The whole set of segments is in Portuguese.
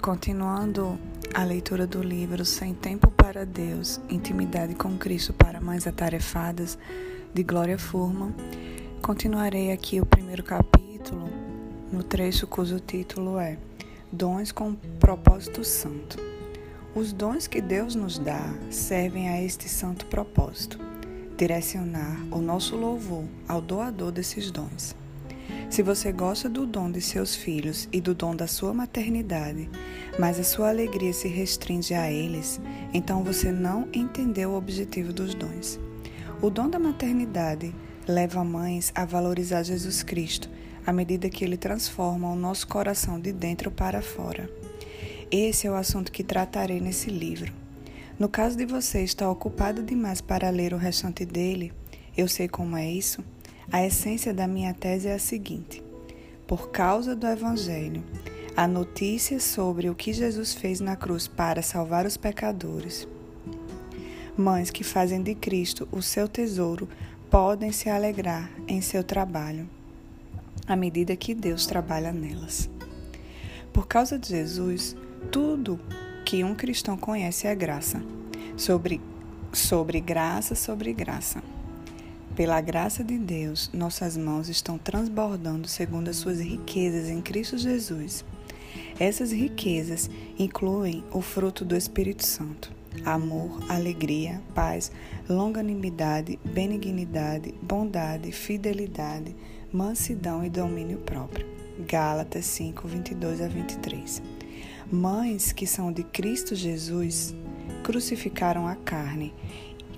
Continuando a leitura do livro Sem Tempo para Deus, Intimidade com Cristo para Mais Atarefadas, de Glória Furman, continuarei aqui o primeiro capítulo, no trecho cujo título é Dons com Propósito Santo. Os dons que Deus nos dá servem a este santo propósito, direcionar o nosso louvor ao doador desses dons. Se você gosta do dom de seus filhos e do dom da sua maternidade, mas a sua alegria se restringe a eles, então você não entendeu o objetivo dos dons. O dom da maternidade leva mães a valorizar Jesus Cristo à medida que ele transforma o nosso coração de dentro para fora. Esse é o assunto que tratarei nesse livro. No caso de você estar ocupado demais para ler o restante dele, eu sei como é isso. A essência da minha tese é a seguinte: por causa do Evangelho, a notícia sobre o que Jesus fez na cruz para salvar os pecadores. Mães que fazem de Cristo o seu tesouro podem se alegrar em seu trabalho, à medida que Deus trabalha nelas. Por causa de Jesus, tudo que um cristão conhece é graça, sobre, sobre graça sobre graça. Pela graça de Deus, nossas mãos estão transbordando segundo as suas riquezas em Cristo Jesus. Essas riquezas incluem o fruto do Espírito Santo: amor, alegria, paz, longanimidade, benignidade, bondade, fidelidade, mansidão e domínio próprio. Gálatas 5, 22 a 23. Mães que são de Cristo Jesus crucificaram a carne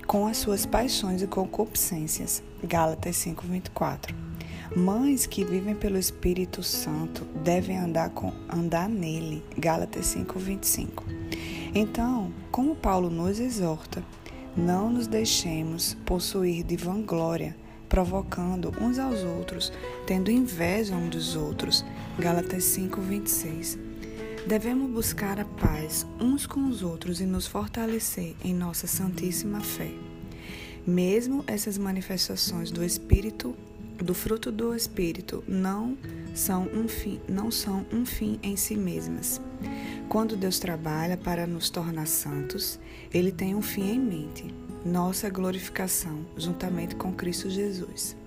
com as suas paixões e concupiscências. Gálatas 5:24. Mães que vivem pelo Espírito Santo devem andar com andar nele. Gálatas 5:25. Então, como Paulo nos exorta, não nos deixemos possuir de vanglória, provocando uns aos outros, tendo inveja uns dos outros. Gálatas 5:26. Devemos buscar a paz uns com os outros e nos fortalecer em nossa santíssima fé. Mesmo essas manifestações do Espírito, do fruto do Espírito, não são um fim, não são um fim em si mesmas. Quando Deus trabalha para nos tornar santos, ele tem um fim em mente: nossa glorificação, juntamente com Cristo Jesus.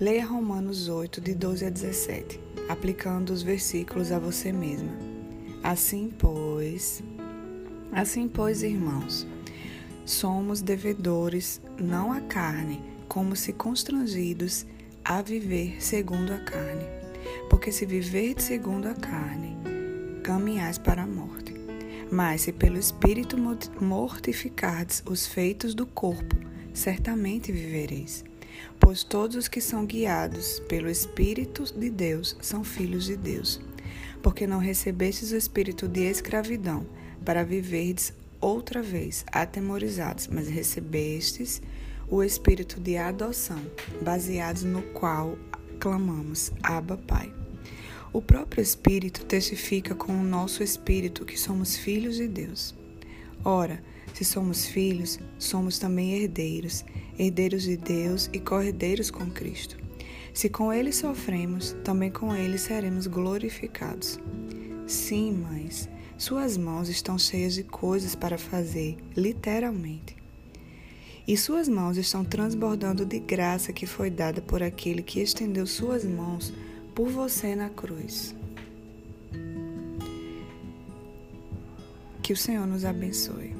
Leia Romanos 8, de 12 a 17, aplicando os versículos a você mesma. Assim, pois, assim, pois, irmãos, somos devedores não à carne, como se constrangidos a viver segundo a carne. Porque se viver segundo a carne, caminhais para a morte. Mas se pelo Espírito mortificardes os feitos do corpo, certamente vivereis. Pois todos os que são guiados pelo Espírito de Deus são filhos de Deus porque não recebestes o espírito de escravidão, para viverdes outra vez atemorizados, mas recebestes o espírito de adoção, baseados no qual clamamos: Abba, Pai. O próprio Espírito testifica com o nosso espírito que somos filhos de Deus. Ora, se somos filhos, somos também herdeiros, herdeiros de Deus e corredeiros com Cristo. Se com ele sofremos, também com ele seremos glorificados. Sim, mães, suas mãos estão cheias de coisas para fazer, literalmente. E suas mãos estão transbordando de graça que foi dada por aquele que estendeu suas mãos por você na cruz. Que o Senhor nos abençoe.